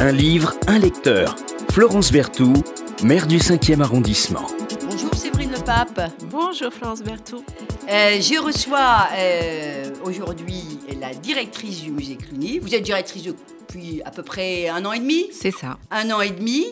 Un livre, un lecteur. Florence Berthoud, maire du 5e arrondissement. Bonjour Séverine Le Pape. Bonjour Florence Berthoud. Euh, je reçois euh, aujourd'hui la directrice du musée Cluny. Vous êtes directrice depuis à peu près un an et demi? C'est ça. Un an et demi.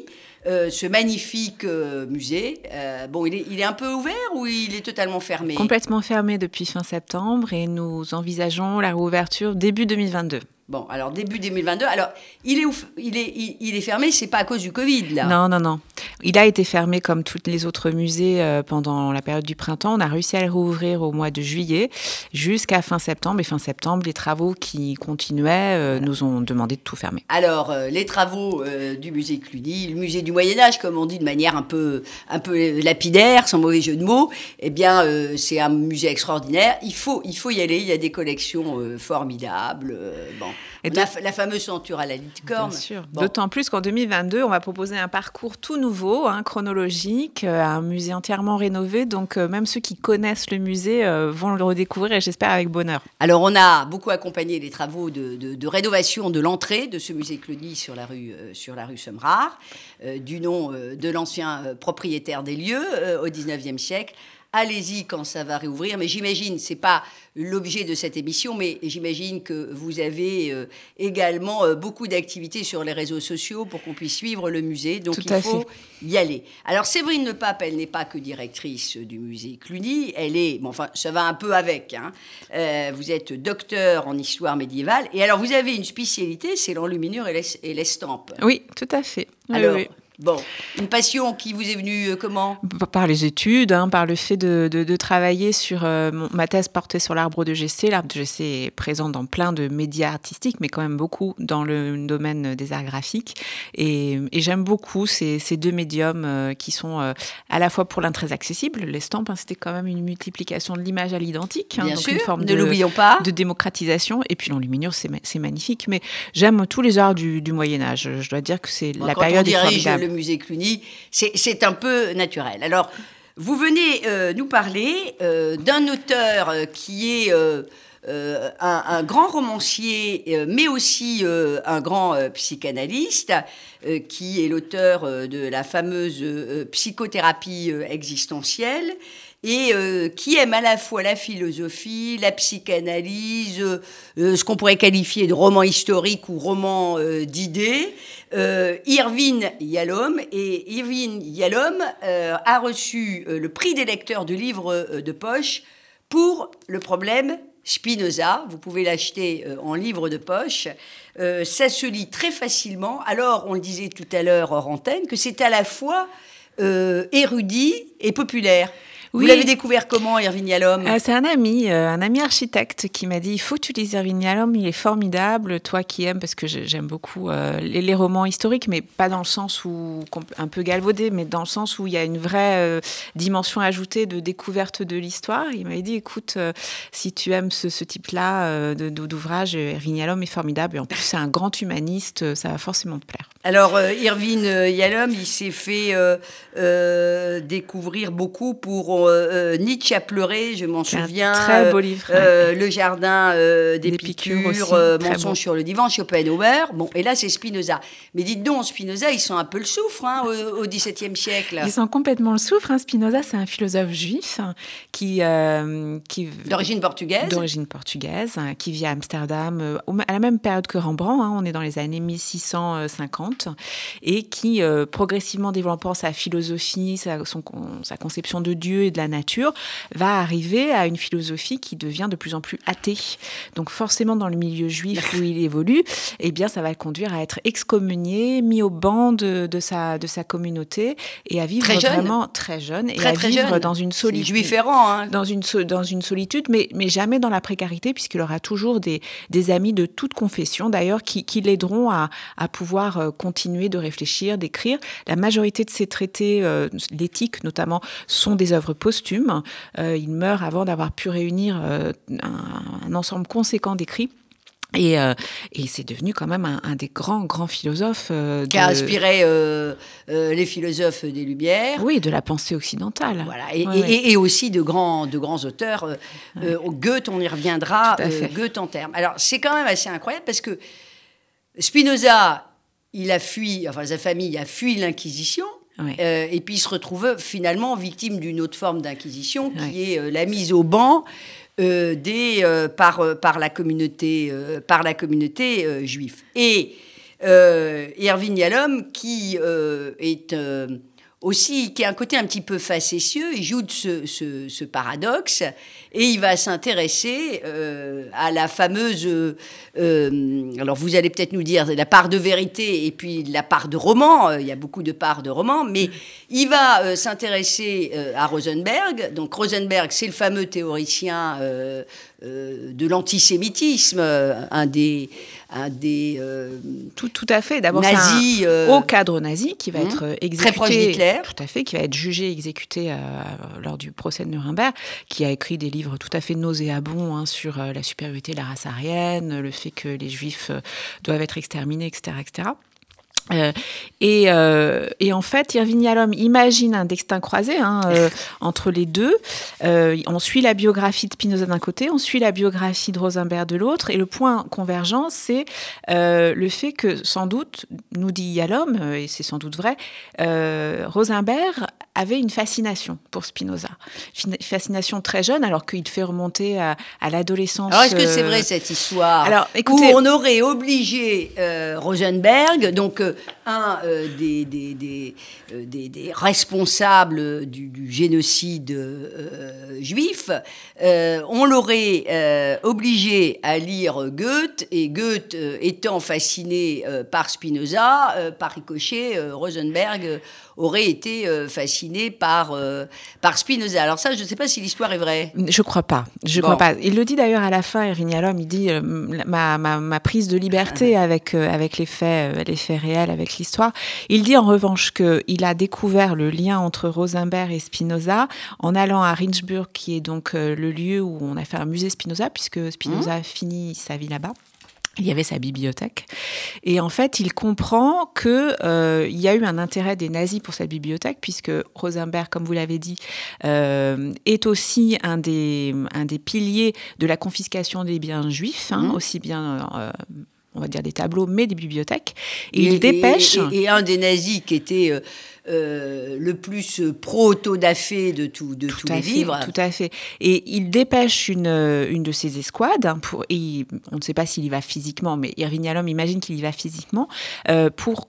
Euh, ce magnifique euh, musée. Euh, bon, il est, il est, un peu ouvert ou il est totalement fermé? Complètement fermé depuis fin septembre et nous envisageons la réouverture début 2022. Bon, alors début 2022. Alors, il est, il est, il, est fermé, c'est pas à cause du Covid, là Non, non, non. Il a été fermé comme tous les autres musées euh, pendant la période du printemps. On a réussi à le rouvrir au mois de juillet jusqu'à fin septembre. Et fin septembre, les travaux qui continuaient euh, nous ont demandé de tout fermer. Alors, euh, les travaux du musée Cluny, le musée du Moyen-Âge, comme on dit de manière un peu, un peu lapidaire, sans mauvais jeu de mots, eh bien, c'est un musée extraordinaire. Il faut, il faut y aller. Il y a des collections formidables. bon. Et la, la, fameuse ceinture à la licorne. Bien sûr. Bon. D'autant plus qu'en 2022, on va proposer un parcours tout nouveau, hein, chronologique, euh, un musée entièrement rénové. Donc, euh, même ceux qui connaissent le musée euh, vont le redécouvrir et j'espère avec bonheur. Alors, on a beaucoup accompagné les travaux de, de, de rénovation de l'entrée de ce musée Cluny sur la rue, sur la rue Semrard, du nom de l'ancien propriétaire des lieux au 19e siècle allez-y quand ça va réouvrir. Mais j'imagine, c'est pas l'objet de cette émission, mais j'imagine que vous avez euh, également euh, beaucoup d'activités sur les réseaux sociaux pour qu'on puisse suivre le musée. Donc Tout il faut fait. y aller. Alors Séverine Le Pape, elle n'est pas que directrice du musée Cluny, elle est, bon, enfin, ça va un peu avec. Hein. Euh, vous êtes docteur en histoire médiévale, et alors vous avez une spécialité, c'est l'enluminure et l'estampe. Oui, tout à fait. Alors, oui, oui. Bon, une passion qui vous est venue euh, comment? Par les études, hein, par le fait de, de, de travailler sur euh, ma thèse portée sur l'arbre de GC. L'arbre de GC est présent dans plein de médias artistiques, mais quand même beaucoup dans le domaine des arts graphiques. Et, et j'aime beaucoup ces, ces, deux médiums euh, qui sont à la fois pour l'un très accessible. L'estampe, hein, c'était quand même une multiplication de l'image à l'identique, hein, donc sûr, une forme ne de, l'oublions pas. de démocratisation. Et puis l'enluminure, c'est magnifique. Mais j'aime tous les arts du, du Moyen Âge. Je dois dire que c'est la période formidable musée Cluny, c'est un peu naturel. Alors, vous venez euh, nous parler euh, d'un auteur euh, qui est un, grand romancier, mais aussi un grand psychanalyste, qui est l'auteur de la fameuse psychothérapie existentielle et qui aime à la fois la philosophie, la psychanalyse, ce qu'on pourrait qualifier de roman historique ou roman d'idées. Irvine Yalom et Irvine Yalom a reçu le prix des lecteurs de livres de poche pour le problème Spinoza. Vous pouvez l'acheter en livre de poche. ça se lit très facilement. Alors, on le disait tout à l'heure hors antenne, que c'est à la fois érudit et populaire. Oui. Vous l'avez découvert comment, Irvine Yalom euh, C'est un ami, euh, un ami architecte qui m'a dit il faut que tu lises Irvine Yalom, il est formidable. Toi qui aimes, parce que j'aime beaucoup euh, les, les, romans historiques, mais pas dans le sens où un peu galvaudé, mais dans le sens où il y a une vraie dimension ajoutée de découverte de l'histoire. Il m'a dit écoute, si tu aimes ce, ce type-là d'ouvrage, Irvine Yalom est formidable. Et en plus, c'est un grand humaniste, ça va forcément te plaire. Alors, Irvine Yalom, il s'est fait découvrir beaucoup pour euh, Nietzsche a pleuré, je m'en souviens. très beau livre. Euh, le jardin euh, des, des piqûres, Mensonge sur le divan, Schopenhauer. Bon, et là, c'est Spinoza. Mais dites donc, Spinoza, ils sont un peu le souffre hein, au, XVIIe siècle. Ils sont complètement le souffre. Hein. Spinoza, c'est un philosophe juif qui. qui D'origine portugaise. D'origine portugaise, hein, qui vit à Amsterdam à la même période que Rembrandt. on est dans les années 1650. Et qui, progressivement développant sa philosophie, sa, son, sa conception de Dieu et de la nature, va arriver à une philosophie qui devient de plus en plus athée. Donc forcément, dans le milieu juif où il évolue, eh bien, ça va le conduire à être excommunié, mis au banc de, de sa, de sa communauté et à vivre très vraiment très jeune et très, à très vivre jeune. dans une solitude. Juif errant, hein. dans une dans une solitude, mais mais jamais dans la précarité, puisqu'il aura toujours des des amis de toute confession, d'ailleurs, qui, qui l'aideront à à pouvoir euh, continuer de réfléchir, d'écrire. La majorité de ses traités, euh, l'éthique notamment, sont des œuvres posthumes. Euh, il meurt avant d'avoir pu réunir euh, un, un, ensemble conséquent d'écrits. Et, euh, et c'est devenu quand même un, un, des grands, grands philosophes. Euh, qui a inspiré euh, les philosophes des Lumières. Oui, de la pensée occidentale. Voilà. Et, ouais, et, ouais. et aussi de grands, de grands auteurs. Ouais. Goethe, on y reviendra. Goethe en termes. Alors, c'est quand même assez incroyable parce que Spinoza il a fui, enfin sa famille a fui l'Inquisition. Euh, et puis il se retrouve finalement victime d'une autre forme d'inquisition qui est la mise au banc des, par, par la communauté, par la communauté juive. Et Erwin Yalom, qui est aussi, qui a un côté un petit peu facétieux, il joue de ce, ce, paradoxe et il va s'intéresser euh, à la fameuse, euh, alors vous allez peut-être nous dire la part de vérité et puis la part de roman, euh, il y a beaucoup de parts de roman, mais il va s'intéresser à Rosenberg. Donc Rosenberg, c'est le fameux théoricien de l'antisémitisme, un des un des euh, tout, tout à fait. D'abord, un euh, haut cadre nazi qui va mmh. être exécuté. Très proche d'Hitler. Tout à fait, qui va être jugé, exécuté euh, lors du procès de Nuremberg, qui a écrit des livres tout à fait nauséabonds hein, sur la supériorité de la race aryenne, le fait que les juifs doivent être exterminés, etc. etc. Euh, et, euh, et, en fait, Irving Yalom imagine un destin croisé hein, euh, entre les deux. on suit la biographie de Spinoza d'un côté, on suit la biographie de Rosenberg de l'autre, et le point convergent, c'est le fait que, sans doute, nous dit Yalom, et c'est sans doute vrai, Rosenberg avait une fascination pour Spinoza. Une fascination très jeune, alors qu'il fait remonter à, l'adolescence. Alors, est-ce que c'est vrai cette histoire alors, écoutez, Où on aurait obligé Rosenberg, donc un euh, des, des, euh, des, des, responsables du, génocide euh, juif, on l'aurait obligé à lire Goethe, et Goethe étant fasciné par Spinoza, par ricochet, Rosenberg aurait été fasciné par, par Spinoza. Alors ça, je ne sais pas si l'histoire est vraie. Je crois pas. Je crois pas. Il le dit d'ailleurs à la fin, Irving Yalom, il dit ma, ma, ma, prise de liberté avec, avec les faits, les faits réels, avec l'histoire. Il dit en revanche qu'il a découvert le lien entre Rosenberg et Spinoza en allant à Rindsburg, qui est donc euh, le lieu où on a fait un musée Spinoza, puisque Spinoza a fini sa vie là-bas. Il y avait sa bibliothèque. Et en fait, il comprend qu'il euh, y a eu un intérêt des nazis pour cette bibliothèque, puisque Rosenberg, comme vous l'avez dit, euh, est aussi un des, un des piliers de la confiscation des biens juifs, hein, mmh. aussi bien on va dire des tableaux, mais des bibliothèques. Et, il dépêche. Et, un des nazis qui était euh, euh, le plus pro-auto-da-fé de, tout, de tous les livres. Tout à fait. Et il dépêche une, une de ses escouades, hein, pour, et on ne sait pas s'il y va physiquement, mais Irving Yalom imagine qu'il y va physiquement, euh, pour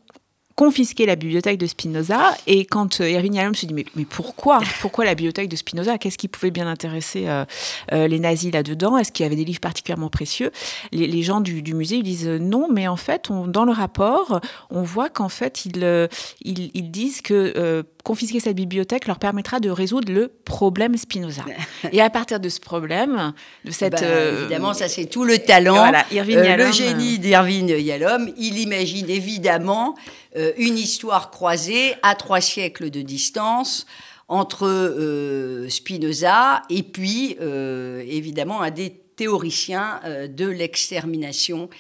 confisquer la bibliothèque de Spinoza. Et quand euh, Irving Yalom se dit mais, mais pourquoi? Pourquoi la bibliothèque de Spinoza? Qu'est-ce qui pouvait bien intéresser euh, euh, les nazis là-dedans? Est-ce qu'il y avait des livres particulièrement précieux? Les, gens du, musée ils disent non, mais en fait, on, dans le rapport, on voit qu'en fait, ils, ils, disent que confisquer cette bibliothèque leur permettra de résoudre le problème Spinoza. Et à partir de ce problème, de cette... Bah, évidemment, ça c'est tout le talent, le génie d'Irving Yalom, il imagine évidemment euh, une histoire croisée à trois siècles de distance entre euh, Spinoza et puis euh, évidemment un des théoriciens de l'extermination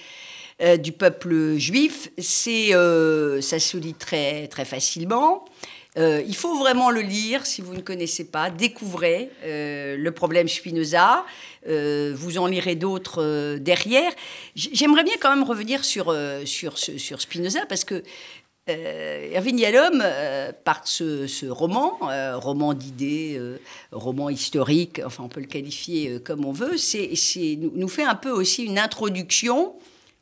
du peuple juif. C'est, ça se lit très, très facilement. il faut vraiment le lire si vous ne connaissez pas. Découvrez le problème Spinoza. vous en lirez d'autres derrière. J'aimerais bien quand même revenir sur, sur, sur Spinoza parce que euh, Yalom, euh, par ce, roman, euh, roman d'idées, roman historique, enfin on peut le qualifier comme on veut, c'est, nous fait un peu aussi une introduction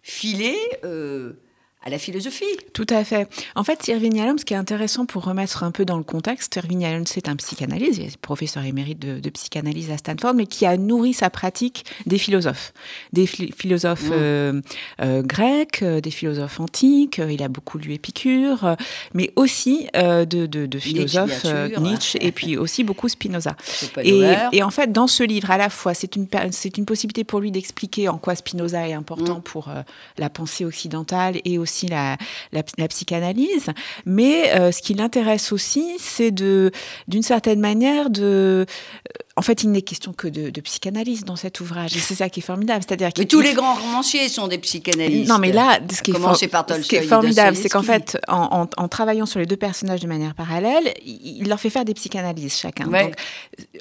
filée à la philosophie. Tout à fait. En fait, Irving Yalom, ce qui est intéressant pour remettre un peu dans le contexte, Irving Yalom, c'est un psychanalyste, il est professeur émérite de, psychanalyse à Stanford, mais qui a nourri sa pratique des philosophes, des philosophes mmh. euh, euh, grecs, euh, des philosophes antiques, il a beaucoup lu Épicure, mais aussi de, philosophes Nietzsche, et puis aussi beaucoup Spinoza. Et, et, en fait, dans ce livre, à la fois, c'est une, c'est une possibilité pour lui d'expliquer en quoi Spinoza est important mmh. pour la pensée occidentale et aussi la, la, psychanalyse. Mais euh, ce qui l'intéresse aussi, c'est de, d'une certaine manière, de. En fait, il n'est question que de, psychanalyse dans cet ouvrage, et c'est ça qui est formidable. C'est-à-dire que tous les grands romanciers sont des psychanalystes. Non, mais là, ce qui est, par ce qui est formidable, c'est qu'en fait, en, en, travaillant sur les deux personnages de manière parallèle, il leur fait faire des psychanalyses chacun. Donc,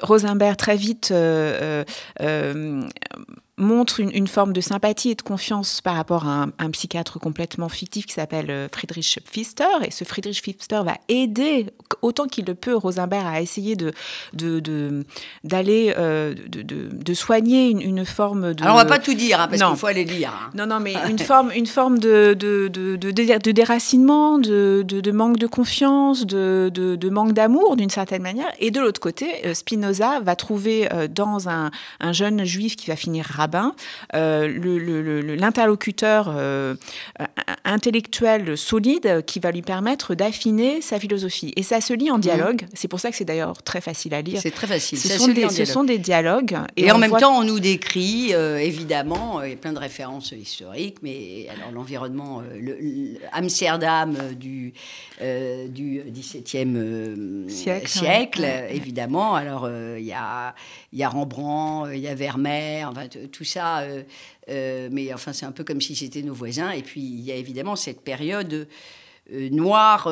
Rosenberg très vite. Euh, euh, montre une, forme de sympathie et de confiance par rapport à un, psychiatre complètement fictif qui s'appelle euh, Friedrich Pfister. Et ce Friedrich Pfister va aider autant qu'il le peut Rosenberg à essayer de d'aller euh, de, de, de, soigner une, forme de. Alors on va pas tout dire hein, parce qu'il faut aller lire. Hein. Non non mais une forme une forme de de, de, de déracinement, de, de, manque de confiance, de, de, manque d'amour d'une certaine manière. Et de l'autre côté, euh, Spinoza va trouver dans un, un jeune juif qui va finir euh, l'interlocuteur euh, intellectuel solide qui va lui permettre d'affiner sa philosophie. Et ça se lit en mhm. dialogue. C'est pour ça que c'est d'ailleurs très facile à lire. C'est très facile. Ce, sont des, ce sont, des, dialogues. Et, en même temps, on nous décrit, euh, évidemment, il y a plein de références historiques, mais alors l'environnement, Amsterdam du, du XVIIe siècle, siècle évidemment. Alors, il y, a, y a Rembrandt, il y a Vermeer, enfin, tout ça. Euh, euh, mais enfin, c'est un peu comme si c'était nos voisins. Et puis, il y a évidemment cette période euh, noire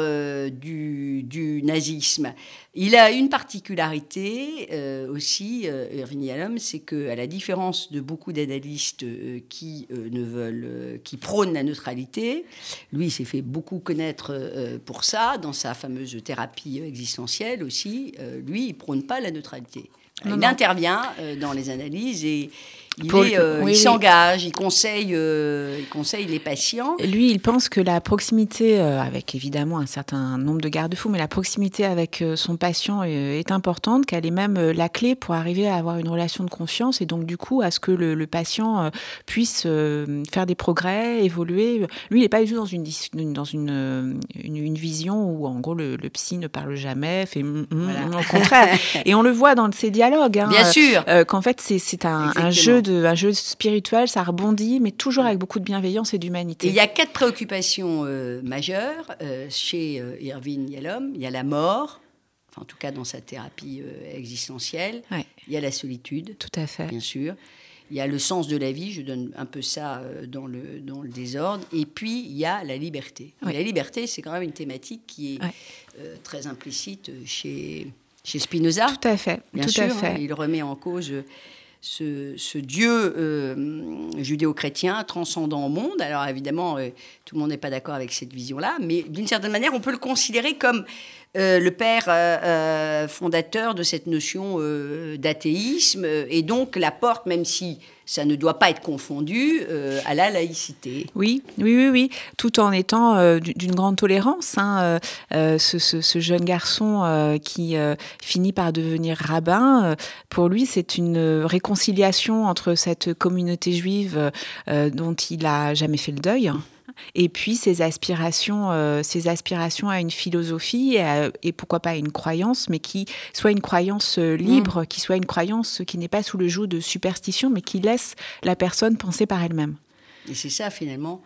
du, nazisme. Il a une particularité aussi, Irving Yalom, c'est qu'à la différence de beaucoup d'analystes qui ne veulent, qui prônent la neutralité, lui s'est fait beaucoup connaître pour ça dans sa fameuse thérapie existentielle aussi. lui, il prône pas la neutralité. Il intervient dans les analyses et euh, il, s'engage, il conseille, euh, il conseille les patients. Lui, il pense que la proximité, euh, avec évidemment un certain nombre de garde-fous, mais la proximité avec son patient est, importante, qu'elle est même la clé pour arriver à avoir une relation de confiance et donc du coup à ce que le, patient puisse faire des progrès, évoluer. Lui, il n'est pas du tout dans une dans une, une, vision où en gros le, psy ne parle jamais, fait mm, mm, au contraire. et on le voit dans ces dialogues. Hein, Bien sûr. Qu'en fait c'est un, un jeu de, un jeu spirituel, ça rebondit, mais toujours avec beaucoup de bienveillance et d'humanité. Il y a quatre préoccupations euh, majeures euh, chez euh, Irving Yalom. Il y a la mort, enfin, en tout cas dans sa thérapie existentielle. Il y a la solitude. Tout à fait. Bien sûr. Il y a le sens de la vie, je donne un peu ça dans le, dans le désordre. Et puis, il y a la liberté. la liberté, c'est quand même une thématique qui est très implicite chez, chez Spinoza. Tout à fait. Bien tout sûr, à fait. Hein, il remet en cause ce, Dieu euh, judéo-chrétien transcendant au monde. Alors évidemment, euh, tout le monde n'est pas d'accord avec cette vision-là, mais d'une certaine manière, on peut le considérer comme euh, le père fondateur de cette notion d'athéisme, et donc la porte, même si ça ne doit pas être confondu euh, à la laïcité. Oui, oui, oui, oui, tout en étant euh, d'une grande tolérance. Hein, euh, ce, jeune garçon qui finit par devenir rabbin, pour lui, c'est une réconciliation entre cette communauté juive dont il a jamais fait le deuil et puis ses aspirations, euh, ses aspirations à une philosophie et, pourquoi pas à une croyance, mais qui soit une croyance euh, libre, mm. qui soit une croyance qui n'est pas sous le joug de superstition, mais qui laisse la personne penser par elle-même. Et c'est ça finalement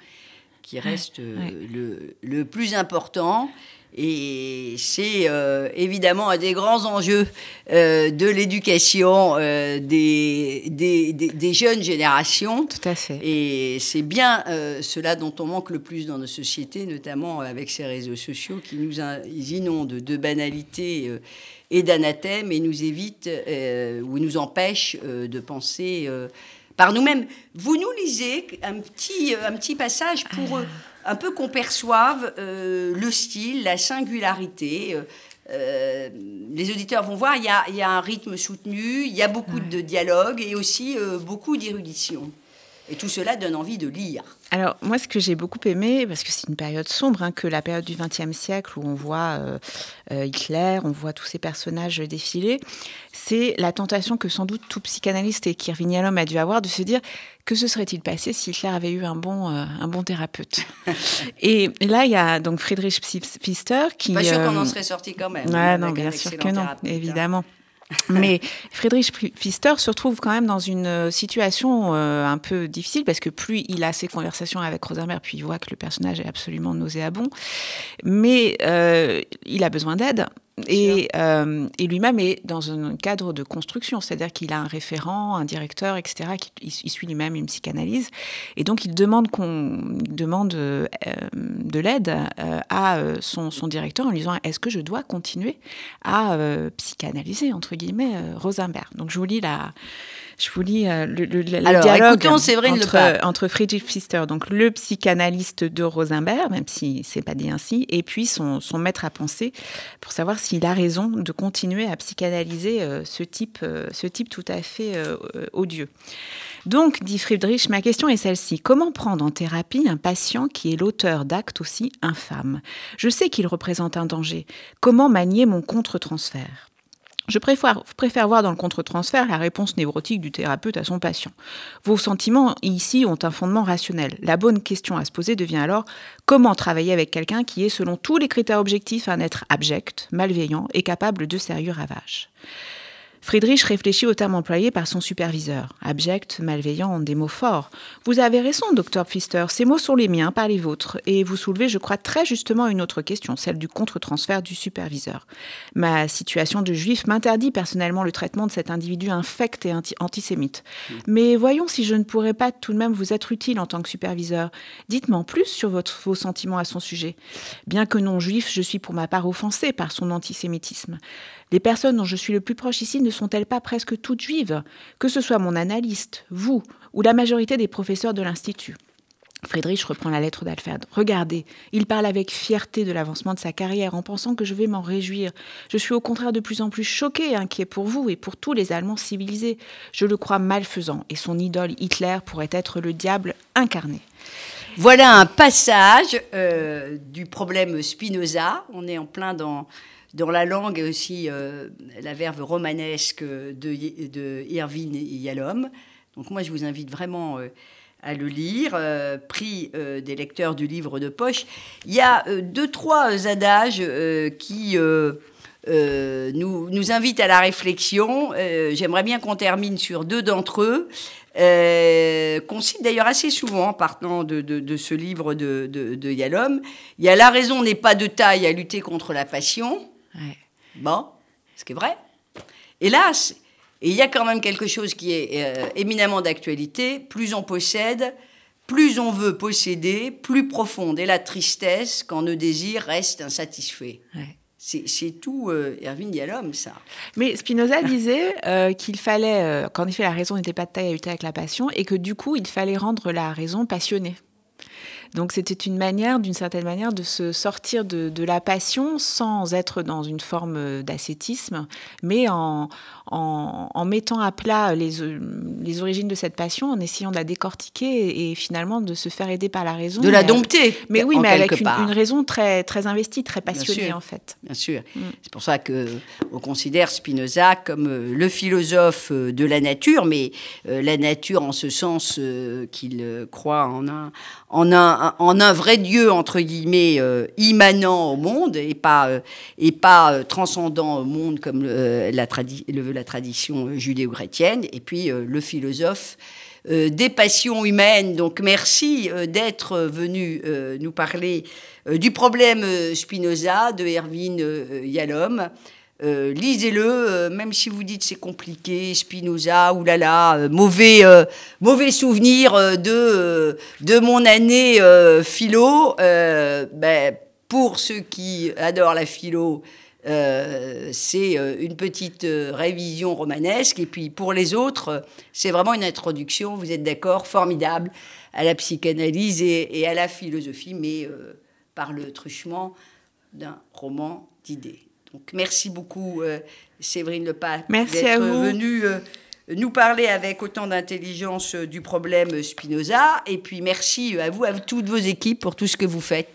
qui reste euh, le, le, plus important. Et c'est euh, évidemment un des grands enjeux euh, de l'éducation euh, des, des, des, jeunes générations. Tout à fait. Et c'est bien cela dont on manque le plus dans nos sociétés, notamment avec ces réseaux sociaux qui nous inondent de banalités et d'anathèmes et nous évitent ou nous empêchent de penser par nous-mêmes. Vous nous lisez un petit, un petit passage pour... Ah un peu qu'on perçoive euh, le style, la singularité. Euh, euh, les auditeurs vont voir, il y, a, un rythme soutenu, il y a beaucoup de dialogue et aussi beaucoup d'érudition. Et tout cela donne envie de lire. Alors, moi, ce que j'ai beaucoup aimé, parce que c'est une période sombre, hein, que la période du XXe siècle où on voit Hitler, on voit tous ces personnages défiler, c'est la tentation que sans doute tout psychanalyste et Kirvin Yalom a dû avoir de se dire que se serait-il passé si Hitler avait eu un bon, euh, un bon thérapeute? Et là, il y a donc Friedrich Pfister qui. Pas sûr qu'on en euh, serait sorti quand même. Ouais, non, bien sûr que non, hein. Mais Friedrich Pfister se retrouve quand même dans une euh, situation un peu difficile parce que plus il a ses conversations avec Rosenberg, puis il voit que le personnage est absolument nauséabond, mais il a besoin d'aide. Et, euh, et lui-même est dans un cadre de construction, c'est-à-dire qu'il a un référent, un directeur, etc. Qui, il, suit lui-même une psychanalyse, et donc il demande qu'on demande euh, de l'aide euh, à son, son, directeur en lui disant est-ce que je dois continuer à psychanalyser entre guillemets Rosenberg? Donc je vous lis la Je vous lis euh, le, le, le dialogue entre, entre, Friedrich Pfister, donc le psychanalyste de Rosenberg, même si c'est pas dit ainsi, et puis son, son, maître à penser, pour savoir s'il a raison de continuer à psychanalyser euh, ce, type, euh, ce type tout à fait odieux. Donc, dit Friedrich, ma question est celle-ci. Comment prendre en thérapie un patient qui est l'auteur d'actes aussi infâmes? Je sais qu'il représente un danger. Comment manier mon contre-transfert? Je préfère, voir dans le contre-transfert la réponse névrotique du thérapeute à son patient. Vos sentiments ici ont un fondement rationnel. La bonne question à se poser devient alors comment travailler avec quelqu'un qui est, selon tous les critères objectifs, un être abject, malveillant et capable de sérieux ravages? Friedrich réfléchit au terme employé par son superviseur. Abject, malveillant, des mots forts. Vous avez raison, docteur Pfister, ces mots sont les miens, pas les vôtres. Et vous soulevez, je crois, très justement une autre question, celle du contre-transfert du superviseur. Ma situation de juif m'interdit personnellement le traitement de cet individu infect et antisémite. Mais voyons si je ne pourrais pas tout de même vous être utile en tant que superviseur. Dites-moi en plus sur votre, vos sentiments à son sujet. Bien que non juif, je suis pour ma part offensé par son antisémitisme. Les personnes dont je suis le plus proche ici ne sont-elles pas presque toutes juives? Que ce soit mon analyste, vous ou la majorité des professeurs de l'Institut. Friedrich reprend la lettre d'Alfred. Regardez, il parle avec fierté de l'avancement de sa carrière en pensant que je vais m'en réjouir. Je suis au contraire de plus en plus choqué et inquiet pour vous et pour tous les Allemands civilisés. Je le crois malfaisant et son idole Hitler pourrait être le diable incarné. Voilà un passage euh, du problème Spinoza. On est en plein dans dans la langue aussi euh, la verve romanesque de, de Yalom. Donc moi, je vous invite vraiment euh, à le lire, euh, prix des lecteurs du livre de poche. Il y a deux, trois adages qui nous, nous invitent à la réflexion. J'aimerais bien qu'on termine sur deux d'entre eux. qu'on cite d'ailleurs assez souvent partant de, de, de ce livre de, de, Yalom. Il y a la raison n'est pas de taille à lutter contre la passion. Bon, ce qui est vrai. Hélas, il y a quand même quelque chose qui est euh, éminemment d'actualité. Plus on possède, plus on veut posséder, plus profonde est la tristesse quand nos désirs restent insatisfaits. C'est tout euh, Erwin Yalom, ça. Mais Spinoza disait euh, qu'il fallait, qu'en effet, la raison n'était pas de taille à lutter avec la passion, et que du coup, il fallait rendre la raison passionnée. Donc c'était une manière, d'une certaine manière, de se sortir de, de, la passion sans être dans une forme d'ascétisme, mais en, en, en, mettant à plat les, les, origines de cette passion, en essayant de la décortiquer et, finalement de se faire aider par la raison. De la dompter. Mais oui, mais avec une, une, raison très, très investie, très passionnée en fait. Bien sûr. Mm. C'est pour ça qu'on considère Spinoza comme euh, le philosophe euh, de la nature, mais euh, la nature en ce sens qu'il croit en un, en un, en un vrai Dieu, entre guillemets, immanent au monde et pas, et pas transcendant au monde comme la, le, la tradition euh, judéo-chrétienne, et puis euh, le philosophe euh, des passions humaines. Donc merci d'être venu nous parler du problème Spinoza de Erwin Yalom. Lisez-le, même si vous dites c'est compliqué, Spinoza, oulala, mauvais, mauvais souvenir de, de mon année philo. Ben, pour ceux qui adorent la philo, euh, c'est euh, une petite euh, révision romanesque. Et puis pour les autres, c'est vraiment une introduction, vous êtes d'accord, formidable à la psychanalyse et, à la philosophie, mais par le truchement d'un roman d'idées. Donc merci beaucoup, Séverine Lepas, d'être venue nous parler avec autant d'intelligence euh, du problème Spinoza. Et puis merci à vous, à toutes vos équipes pour tout ce que vous faites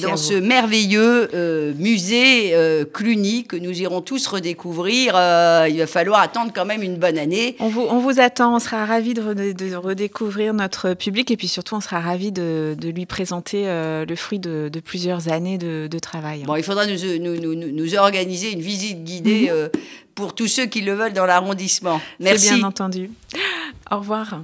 dans ce merveilleux euh, musée euh, Cluny que nous irons tous redécouvrir. il va falloir attendre quand même une bonne année. On vous, on vous attend, on sera ravis de, de, redécouvrir notre public et puis surtout on sera ravis de, de lui présenter le fruit de, plusieurs années de, travail. Bon, il faudra nous, nous, nous, nous organiser une visite guidée mhm pour tous ceux qui le veulent dans l'arrondissement. Merci. bien entendu. Au revoir.